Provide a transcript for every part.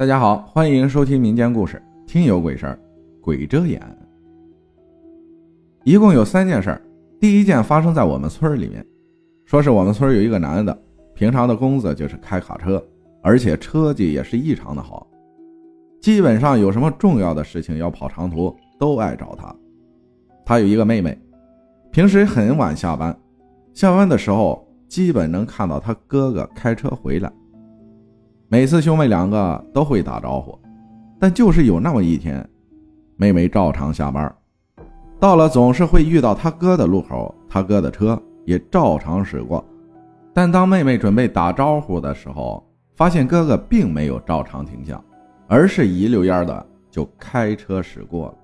大家好，欢迎收听民间故事《听有鬼事儿》，鬼遮眼。一共有三件事儿。第一件发生在我们村里面，说是我们村有一个男的，平常的工作就是开卡车，而且车技也是异常的好，基本上有什么重要的事情要跑长途，都爱找他。他有一个妹妹，平时很晚下班，下班的时候基本能看到他哥哥开车回来。每次兄妹两个都会打招呼，但就是有那么一天，妹妹照常下班，到了总是会遇到他哥的路口，他哥的车也照常驶过。但当妹妹准备打招呼的时候，发现哥哥并没有照常停下，而是一溜烟的就开车驶过了。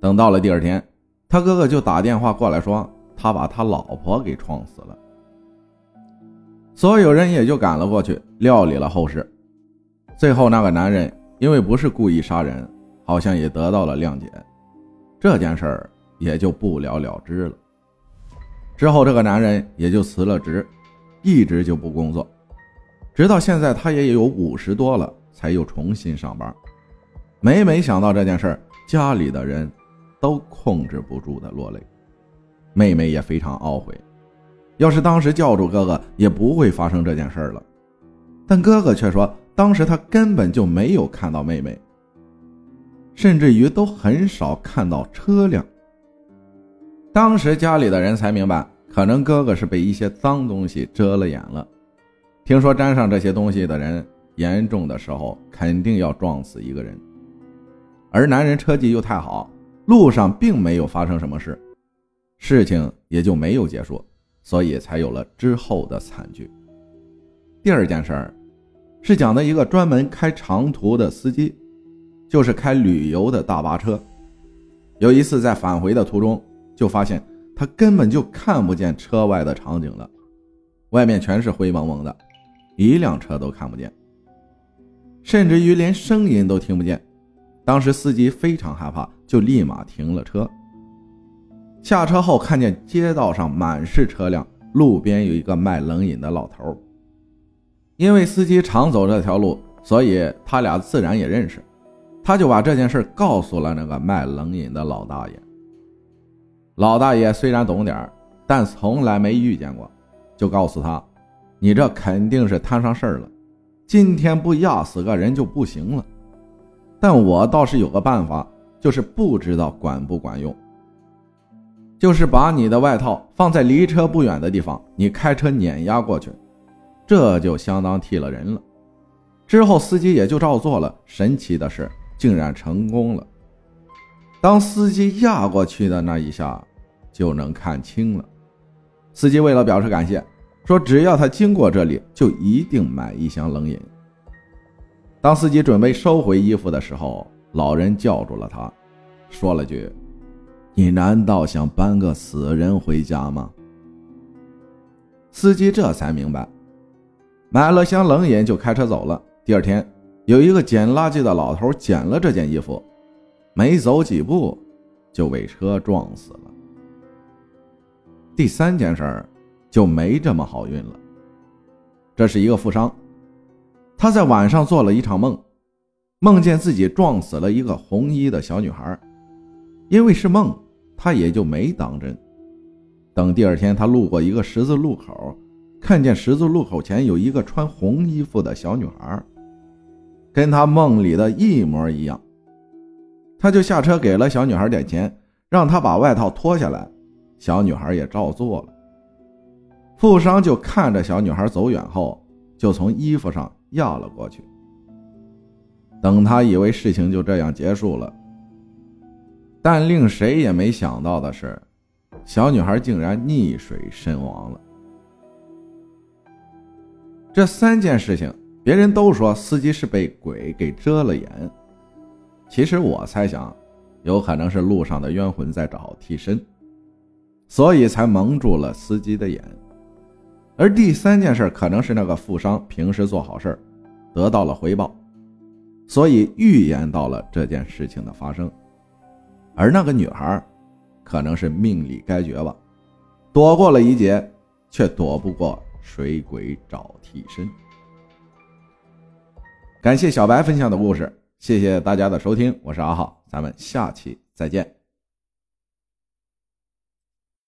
等到了第二天，他哥哥就打电话过来说，他把他老婆给撞死了。所有人也就赶了过去，料理了后事。最后，那个男人因为不是故意杀人，好像也得到了谅解，这件事儿也就不了了之了。之后，这个男人也就辞了职，一直就不工作，直到现在他也有五十多了，才又重新上班。每每想到这件事儿，家里的人都控制不住的落泪，妹妹也非常懊悔。要是当时叫住哥哥，也不会发生这件事了。但哥哥却说，当时他根本就没有看到妹妹，甚至于都很少看到车辆。当时家里的人才明白，可能哥哥是被一些脏东西遮了眼了。听说沾上这些东西的人，严重的时候肯定要撞死一个人。而男人车技又太好，路上并没有发生什么事，事情也就没有结束。所以才有了之后的惨剧。第二件事儿，是讲的一个专门开长途的司机，就是开旅游的大巴车。有一次在返回的途中，就发现他根本就看不见车外的场景了，外面全是灰蒙蒙的，一辆车都看不见，甚至于连声音都听不见。当时司机非常害怕，就立马停了车。下车后，看见街道上满是车辆，路边有一个卖冷饮的老头。因为司机常走这条路，所以他俩自然也认识。他就把这件事告诉了那个卖冷饮的老大爷。老大爷虽然懂点但从来没遇见过，就告诉他：“你这肯定是摊上事儿了，今天不压死个人就不行了。但我倒是有个办法，就是不知道管不管用。”就是把你的外套放在离车不远的地方，你开车碾压过去，这就相当替了人了。之后司机也就照做了，神奇的是竟然成功了。当司机压过去的那一下，就能看清了。司机为了表示感谢，说只要他经过这里，就一定买一箱冷饮。当司机准备收回衣服的时候，老人叫住了他，说了句。你难道想搬个死人回家吗？司机这才明白，买了箱冷饮就开车走了。第二天，有一个捡垃圾的老头捡了这件衣服，没走几步就被车撞死了。第三件事儿就没这么好运了。这是一个富商，他在晚上做了一场梦，梦见自己撞死了一个红衣的小女孩，因为是梦。他也就没当真。等第二天，他路过一个十字路口，看见十字路口前有一个穿红衣服的小女孩，跟他梦里的一模一样。他就下车给了小女孩点钱，让她把外套脱下来。小女孩也照做了。富商就看着小女孩走远后，就从衣服上压了过去。等他以为事情就这样结束了。但令谁也没想到的是，小女孩竟然溺水身亡了。这三件事情，别人都说司机是被鬼给遮了眼，其实我猜想，有可能是路上的冤魂在找替身，所以才蒙住了司机的眼。而第三件事，可能是那个富商平时做好事得到了回报，所以预言到了这件事情的发生。而那个女孩，可能是命里该绝吧，躲过了一劫，却躲不过水鬼找替身。感谢小白分享的故事，谢谢大家的收听，我是阿浩，咱们下期再见。